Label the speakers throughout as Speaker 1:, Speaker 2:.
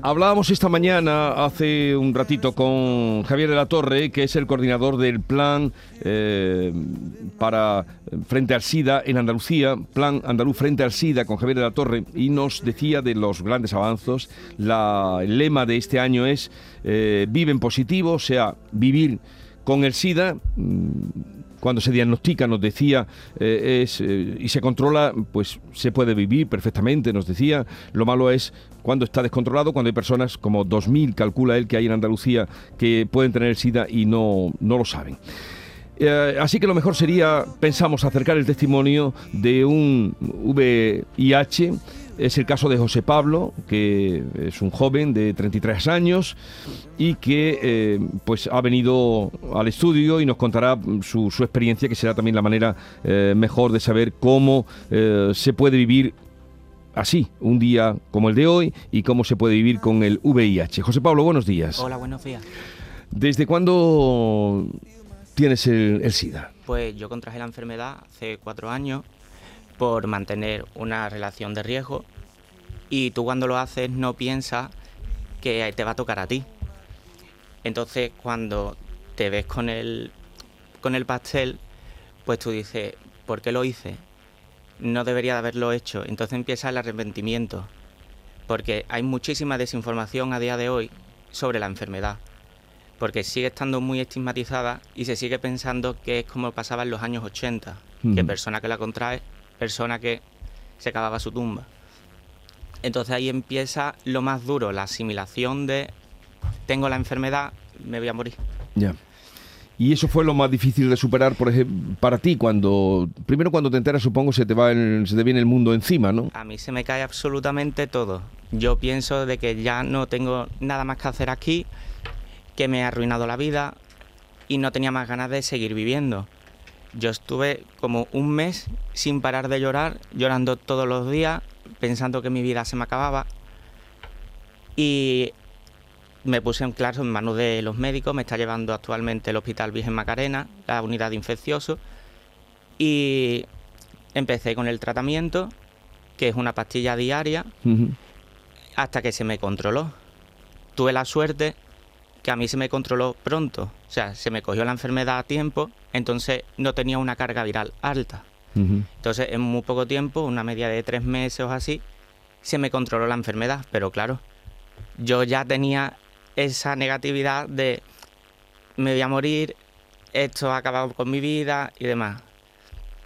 Speaker 1: Hablábamos esta mañana, hace un ratito, con Javier de la Torre, que es el coordinador del plan eh, para frente al SIDA en Andalucía, plan andaluz frente al SIDA con Javier de la Torre, y nos decía de los grandes avances. La, el lema de este año es eh, vive en positivo, o sea, vivir con el SIDA. mm, cuando se diagnostica, nos decía, eh, es, eh, y se controla, pues se puede vivir perfectamente, nos decía. Lo malo es cuando está descontrolado, cuando hay personas, como 2.000 calcula él que hay en Andalucía, que pueden tener SIDA y no, no lo saben. Eh, así que lo mejor sería, pensamos, acercar el testimonio de un VIH. Es el caso de José Pablo, que es un joven de 33 años y que eh, pues ha venido al estudio y nos contará su, su experiencia, que será también la manera eh, mejor de saber cómo eh, se puede vivir así, un día como el de hoy, y cómo se puede vivir con el VIH. José Pablo, buenos días.
Speaker 2: Hola, buenos días.
Speaker 1: ¿Desde cuándo tienes el, el SIDA?
Speaker 2: Pues yo contraje la enfermedad hace cuatro años por mantener una relación de riesgo y tú cuando lo haces no piensas que te va a tocar a ti. Entonces cuando te ves con el, con el pastel, pues tú dices, ¿por qué lo hice? No debería de haberlo hecho. Entonces empieza el arrepentimiento, porque hay muchísima desinformación a día de hoy sobre la enfermedad porque sigue estando muy estigmatizada y se sigue pensando que es como pasaba en los años 80, que
Speaker 1: Ujú.
Speaker 2: persona que la contrae, persona que se cavaba su tumba. Entonces ahí empieza lo más duro, la asimilación de tengo la enfermedad, me voy a morir.
Speaker 1: Ya. Y eso fue lo más difícil de superar, por ejemplo, para ti, cuando primero cuando te enteras, supongo, se te va el- se te viene el mundo encima, ¿no?
Speaker 2: A mí se me cae absolutamente todo. Yo pienso de que ya no tengo nada más que hacer aquí, que me ha arruinado la vida y no tenía más ganas de seguir viviendo. Yo estuve como un mes sin parar de llorar, llorando todos los días, pensando que mi vida se me acababa. Y me puse en claro en manos de los médicos, me está llevando actualmente el Hospital Virgen Macarena, la unidad de infecciosos. Y empecé con el tratamiento, que es una pastilla diaria, hasta que se me controló. Tuve la suerte que a mí se me controló pronto, o sea, se me cogió la enfermedad a tiempo, entonces no tenía una carga viral alta. Entonces, en muy poco tiempo, una media de tres meses o así, se me controló la enfermedad, pero claro, yo ya tenía esa negatividad de me voy a morir, esto ha acabado con mi vida y demás.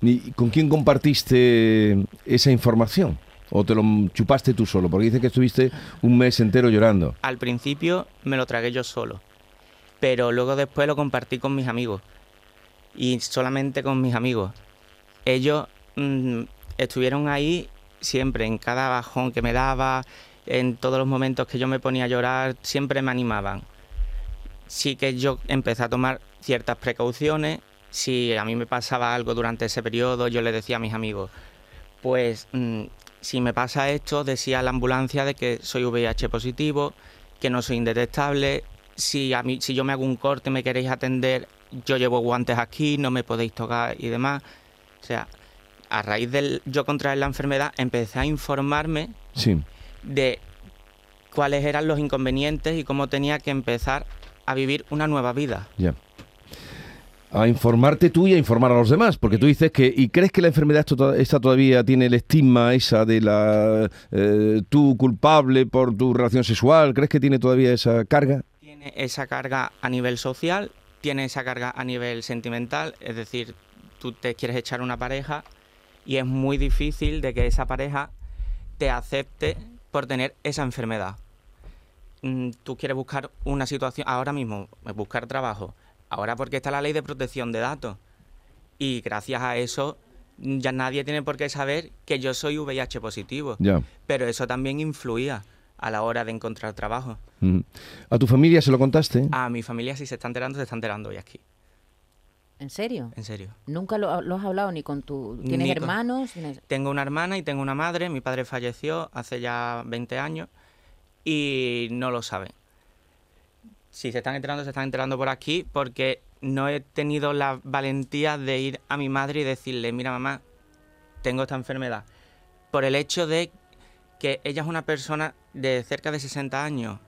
Speaker 1: ¿Y con quién compartiste esa información? ¿O te lo chupaste tú solo? Porque dices que estuviste un mes entero llorando.
Speaker 2: Al principio me lo tragué yo solo, pero luego después lo compartí con mis amigos y solamente con mis amigos. Ellos mm, estuvieron ahí siempre, en cada bajón que me daba, en todos los momentos que yo me ponía a llorar, siempre me animaban. Sí que yo empecé a tomar ciertas precauciones. Si a mí me pasaba algo durante ese periodo, yo le decía a mis amigos, pues mm, si me pasa esto, decía la ambulancia de que soy VIH positivo, que no soy indetectable. Si a mí, si yo me hago un corte, me queréis atender, yo llevo guantes aquí, no me podéis tocar y demás. O sea, a raíz de yo contraer la enfermedad, empecé a informarme
Speaker 1: Sí.
Speaker 2: de cuáles eran los inconvenientes y cómo tenía que empezar a vivir una nueva vida.
Speaker 1: Ya. A informarte tú y a informar a los demás, porque tú dices que, ¿y crees que la enfermedad esta todavía tiene el estigma esa de la eh, tú culpable por tu relación sexual? ¿Crees que tiene todavía esa carga?
Speaker 2: Tiene esa carga a nivel social, tiene esa carga a nivel sentimental, es decir, tú te quieres echar una pareja y es muy difícil de que esa pareja te acepte por tener esa enfermedad. Mm, Tú quieres buscar una situación, ahora mismo, eh, buscar trabajo, ahora porque está la ley de protección de datos. Y gracias a eso ya nadie tiene por qué saber que yo soy VIH positivo, pero eso también influía a la hora de encontrar trabajo.
Speaker 1: Ujú. ¿A tu familia se lo contaste?
Speaker 2: A mi familia, si se está enterando, se está enterando hoy aquí.
Speaker 3: ¿En serio?
Speaker 2: En serio.
Speaker 3: Nunca lo, lo has hablado ni con tu... ¿Tienes
Speaker 2: Ni con-
Speaker 3: hermanos? ¿Tienes-
Speaker 2: Tengo una hermana y tengo una madre. Mi padre falleció hace ya 20 años y no lo saben. Si se están enterando, se están enterando por aquí porque no he tenido la valentía de ir a mi madre y decirle, mira mamá, tengo esta enfermedad. Por el hecho de que ella es una persona de cerca de 60 años.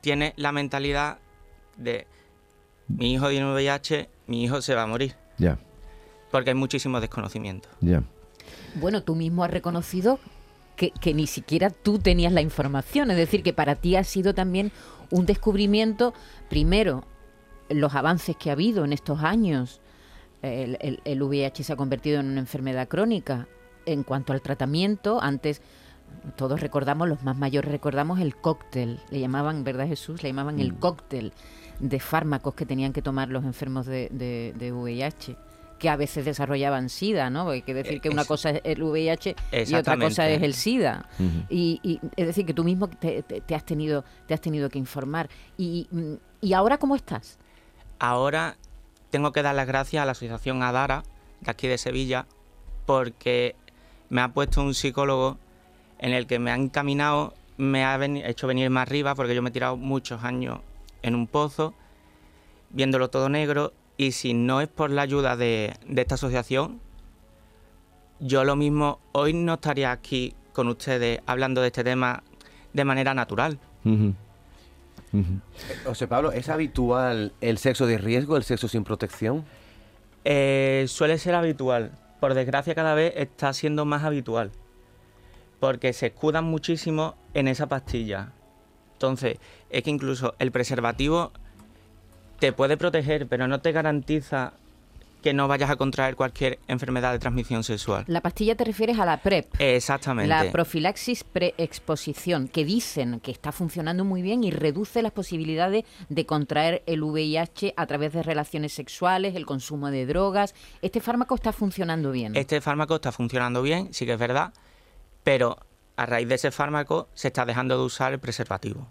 Speaker 2: Tiene la mentalidad de mi hijo tiene VIH, mi hijo se va a morir.
Speaker 1: Ya,
Speaker 2: Porque hay muchísimo desconocimiento.
Speaker 1: ya.
Speaker 3: Bueno, tú mismo has reconocido que, que ni siquiera tú tenías la información. Es decir, que para ti ha sido también un descubrimiento, primero, los avances que ha habido en estos años. El, el- el VIH se ha convertido en una enfermedad crónica. En cuanto al tratamiento, antes todos recordamos, los más mayores recordamos el cóctel. Le llamaban, ¿verdad Jesús? Le llamaban el cóctel de fármacos que tenían que tomar los enfermos de, de- de VIH que a veces desarrollaban SIDA, ¿no? Porque hay que decir que una cosa es el VIH y otra cosa es el SIDA. Y, y es decir, que tú mismo te, te- te has tenido te has tenido que informar. Y, mm, ¿Y ahora cómo estás?
Speaker 2: Ahora tengo que dar las gracias a la asociación Adara, de aquí de Sevilla, porque me ha puesto un psicólogo en el que me ha encaminado, me ha veni- hecho venir más arriba, porque yo me he tirado muchos años en un pozo, viéndolo todo negro, y si no es por la ayuda de, de esta asociación, yo lo mismo hoy no estaría aquí con ustedes hablando de este tema de manera natural.
Speaker 4: José Pablo, ¿es habitual el sexo de riesgo, el sexo sin protección?
Speaker 2: Eh, suele ser habitual. Por desgracia cada vez está siendo más habitual. Porque se escudan muchísimo en esa pastilla. Entonces, es que incluso el preservativo te puede proteger, pero no te garantiza que no vayas a contraer cualquier enfermedad de transmisión sexual.
Speaker 3: La pastilla te refieres a la PrEP.
Speaker 2: Exactamente.
Speaker 3: La profilaxis preexposición, que dicen que está funcionando muy bien y reduce las posibilidades de contraer el VIH a través de relaciones sexuales, el consumo de drogas. Este fármaco está funcionando bien.
Speaker 2: Este fármaco está funcionando bien, sí que es verdad, pero a raíz de ese fármaco se está dejando de usar el preservativo.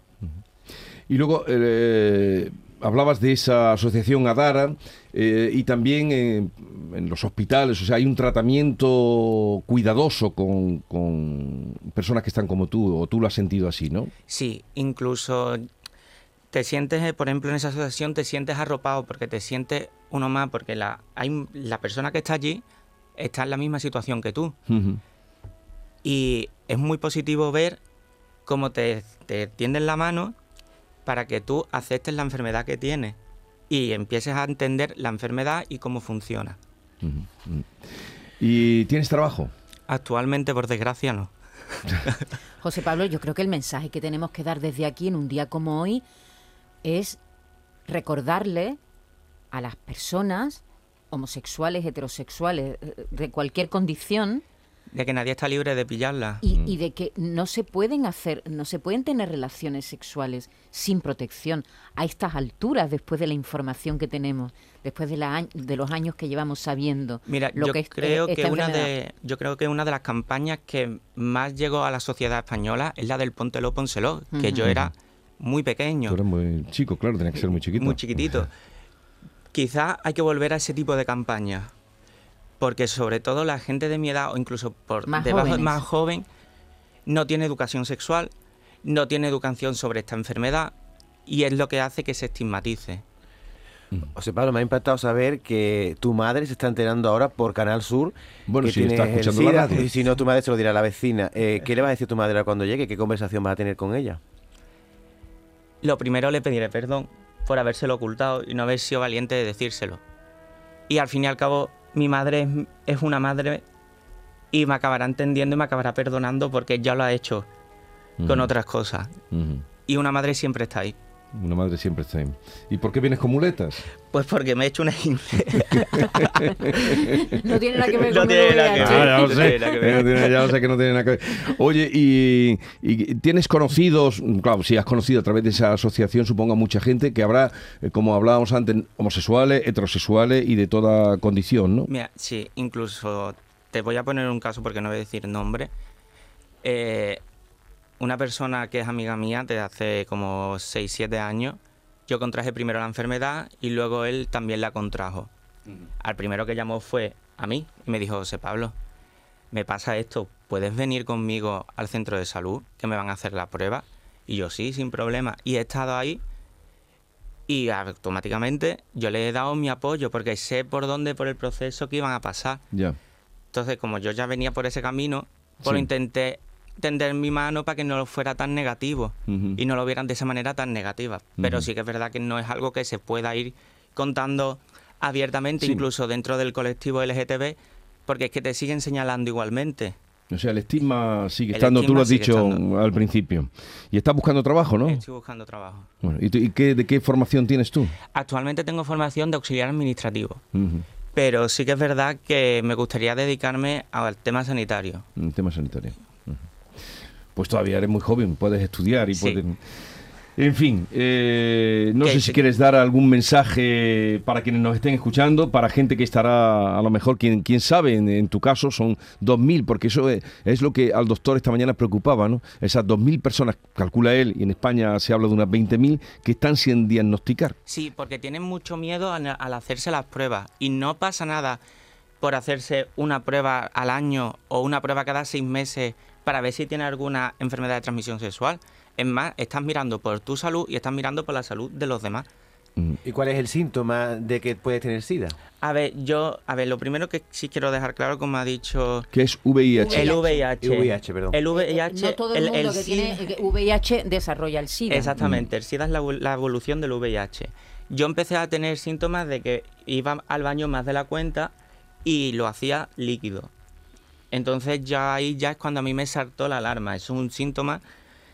Speaker 1: Y luego eh, hablabas de esa asociación Adara eh, y también eh, en los hospitales, o sea, hay un tratamiento cuidadoso con, con personas que están como tú, o tú lo has sentido así, ¿no?
Speaker 2: Sí, incluso te sientes, eh, por ejemplo, en esa asociación te sientes arropado porque te sientes uno más, porque la, hay, la persona que está allí está en la misma situación que tú.
Speaker 1: Ujú.
Speaker 2: Y es muy positivo ver cómo te, te tienden la mano para que tú aceptes la enfermedad que tienes y empieces a entender la enfermedad y cómo funciona.
Speaker 1: ¿Y tienes trabajo?
Speaker 2: Actualmente, por desgracia, no.
Speaker 3: José Pablo, yo creo que el mensaje que tenemos que dar desde aquí en un día como hoy es recordarle a las personas homosexuales, heterosexuales, eh, de cualquier condición,
Speaker 2: De que nadie está libre de pillarla.
Speaker 3: y, y de que no se pueden hacer, no se pueden tener relaciones sexuales sin protección a estas alturas, después de la información que tenemos, después de, la, de los años que llevamos sabiendo
Speaker 2: Mira,
Speaker 3: lo
Speaker 2: yo
Speaker 3: que es
Speaker 2: creo
Speaker 3: eh,
Speaker 2: que una
Speaker 3: enfermedad.
Speaker 2: de yo creo que una de las campañas que más llegó a la sociedad española es la del Póntelo, Pónselo, que yo era muy pequeño,
Speaker 1: Tú eres muy chico, claro, tenía que ser muy chiquito.
Speaker 2: muy chiquitito. Quizás hay que volver a ese tipo de campañas, porque sobre todo la gente de mi edad o incluso por
Speaker 3: Más
Speaker 2: debajo
Speaker 3: jóvenes.
Speaker 2: más joven no tiene educación sexual, no tiene educación sobre esta enfermedad y es lo que hace que se estigmatice.
Speaker 4: José Pablo, me ha impactado saber que tu madre se está enterando ahora por Canal Sur.
Speaker 1: Bueno,
Speaker 4: que
Speaker 1: si está escuchando la radio.
Speaker 4: Y si no, tu madre se lo dirá a la vecina. Eh, ¿Qué le va a decir tu madre cuando llegue? ¿Qué conversación vas a tener con ella?
Speaker 2: Lo primero le pediré perdón por habérselo ocultado y no haber sido valiente de decírselo. Y al fin y al cabo, mi madre es, es una madre y me acabará entendiendo y me acabará perdonando porque ya lo ha hecho con otras cosas. Y una madre siempre está ahí.
Speaker 1: Una madre siempre está ahí. ¿Y por qué vienes con muletas?
Speaker 2: Pues porque me he hecho una esguince.
Speaker 3: No tiene nada que ver
Speaker 2: No
Speaker 3: con
Speaker 2: tiene nada que ver.
Speaker 1: Ah, ya lo
Speaker 2: No
Speaker 1: sé.
Speaker 2: tiene nada que ver.
Speaker 1: No tiene- ya lo sé que no tiene nada que ver. Oye, y, y tienes conocidos, claro, si has conocido a través de esa asociación, supongo a mucha gente que habrá, eh, como hablábamos antes, homosexuales, heterosexuales y de toda condición, ¿no?
Speaker 2: Mira, sí, incluso te voy a poner un caso porque no voy a decir nombre. Eh, una persona que es amiga mía desde hace como 6-7 años, yo contraje primero la enfermedad y luego él también la contrajo. Al primero que llamó fue a mí y me dijo, José Pablo, me pasa esto, ¿puedes venir conmigo al centro de salud que me van a hacer la prueba? Y yo sí, sin problema. Y he estado ahí y automáticamente yo le he dado mi apoyo porque sé por dónde, por el proceso que iban a pasar. Entonces, como yo ya venía por ese camino, pues lo intenté tender mi mano para que no fuera tan negativo y no lo vieran de esa manera tan negativa. Pero sí que es verdad que no es algo que se pueda ir contando abiertamente,
Speaker 1: Sí.
Speaker 2: incluso dentro del colectivo LGTB, porque es que te siguen señalando igualmente.
Speaker 1: O sea, el estigma sigue
Speaker 2: El
Speaker 1: estando, tú
Speaker 2: estigma
Speaker 1: lo has dicho
Speaker 2: estando.
Speaker 1: al principio. Y estás buscando trabajo, ¿no?
Speaker 2: Estoy buscando trabajo.
Speaker 1: Bueno, ¿y, tú- y qué, de qué formación tienes tú?
Speaker 2: Actualmente tengo formación de auxiliar administrativo, pero sí que es verdad que me gustaría dedicarme al tema sanitario.
Speaker 1: En tema sanitario. Pues todavía eres muy joven, puedes estudiar y
Speaker 2: Sí.
Speaker 1: puedes... En fin, eh, no sé si quieres dar algún mensaje para quienes nos estén escuchando, para gente que estará, a lo mejor, quien, quién sabe, en, en tu caso son 2.000, porque eso es, es lo que al doctor esta mañana preocupaba, ¿no? Esas 2.000 personas, calcula él, y en España se habla de unas 20.000, que están sin diagnosticar.
Speaker 2: Sí, porque tienen mucho miedo al, al hacerse las pruebas y no pasa nada por hacerse una prueba al año o una prueba cada seis meses para ver si tiene alguna enfermedad de transmisión sexual. Es más, estás mirando por tu salud y estás mirando por la salud de los demás.
Speaker 1: Mm.
Speaker 4: ¿Y cuál es el síntoma de que puedes tener SIDA?
Speaker 2: A ver, yo, a ver, lo primero que sí quiero dejar claro, como ha dicho
Speaker 1: Que es VIH.
Speaker 2: el VIH.
Speaker 4: VIH, perdón.
Speaker 2: El VIH.
Speaker 3: no todo el, mundo que
Speaker 2: SIDA-
Speaker 3: tiene VIH desarrolla el SIDA.
Speaker 2: Exactamente, el SIDA es la, la evolución del VIH. Yo empecé a tener síntomas de que iba al baño más de la cuenta y lo hacía líquido. Entonces ya ahí ya es cuando a mí me saltó la alarma. Es un síntoma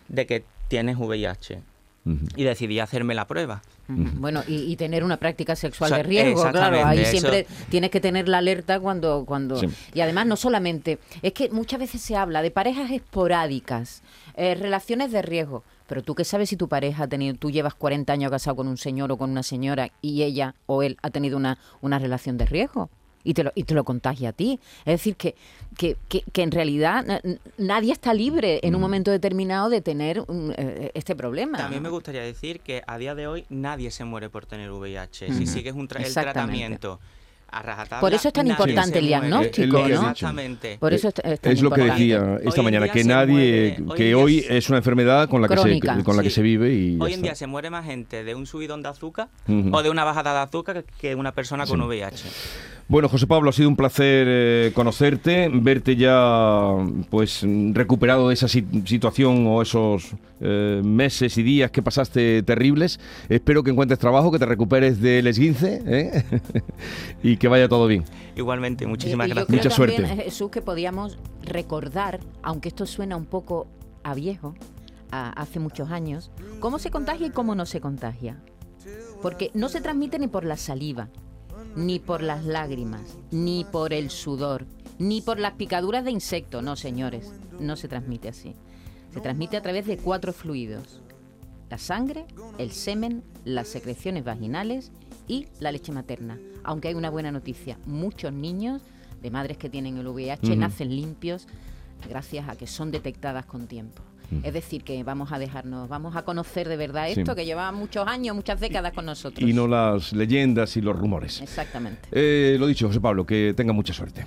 Speaker 2: de que tienes VIH.
Speaker 1: Ujú.
Speaker 2: Y decidí hacerme la prueba.
Speaker 3: Bueno, y, y tener una práctica sexual
Speaker 2: O sea,
Speaker 3: de riesgo, claro. Ahí
Speaker 2: eso.
Speaker 3: siempre tienes que tener la alerta cuando... cuando
Speaker 1: Sí.
Speaker 3: Y además no solamente... Es que muchas veces se habla de parejas esporádicas, eh, relaciones de riesgo. Pero tú qué sabes si tu pareja ha tenido... Tú llevas 40 años casado con un señor o con una señora y ella o él ha tenido una, una relación de riesgo. Y te, lo, y te lo contagia a ti. Es decir, que, que, que, que en realidad nadie está libre
Speaker 1: Mm.
Speaker 3: en un momento determinado de tener un, eh, este problema.
Speaker 2: También me gustaría decir que a día de hoy nadie se muere por tener VIH. Si sigues un tra- el
Speaker 3: Exactamente.
Speaker 2: tratamiento
Speaker 3: Por eso es tan importante el diagnóstico,
Speaker 1: Es que has
Speaker 3: ¿no?
Speaker 2: Exactamente.
Speaker 3: Por eso es, es tan
Speaker 1: Es lo que decía esta mañana, que nadie,
Speaker 2: muere-
Speaker 1: que hoy
Speaker 2: se-
Speaker 1: es una enfermedad con la que se, con la que se vive y
Speaker 2: Hoy en día se muere más gente de un subidón de azúcar o de una bajada de azúcar que una persona con. VIH.
Speaker 1: Bueno, José Pablo, ha sido un placer eh, conocerte, verte ya pues recuperado de esa si- situación o esos eh, meses y días que pasaste terribles. Espero que encuentres trabajo, que te recuperes del esguince ¿eh? y que vaya todo bien.
Speaker 2: Igualmente, muchísimas
Speaker 3: Y- y yo
Speaker 2: gracias.
Speaker 3: creo
Speaker 1: Mucha
Speaker 3: también,
Speaker 1: suerte.
Speaker 3: eh, Jesús, que podíamos recordar, aunque esto suena un poco a viejo, a hace muchos años, cómo se contagia y cómo no se contagia. Porque no se transmite ni por la saliva, ni por las lágrimas, ni por el sudor, ni por las picaduras de insecto. No, señores, no se transmite así. Se transmite a través de cuatro fluidos. La sangre, el semen, las secreciones vaginales y la leche materna. Aunque hay una buena noticia, muchos niños de madres que tienen el VIH nacen limpios gracias a que son detectadas con tiempo. Es decir, que vamos a dejarnos, vamos a conocer de verdad
Speaker 1: Sí.
Speaker 3: esto que lleva muchos años, muchas décadas con nosotros.
Speaker 1: Y no las leyendas y los rumores.
Speaker 3: Exactamente.
Speaker 1: Eh, lo dicho, José Pablo, que tenga mucha suerte.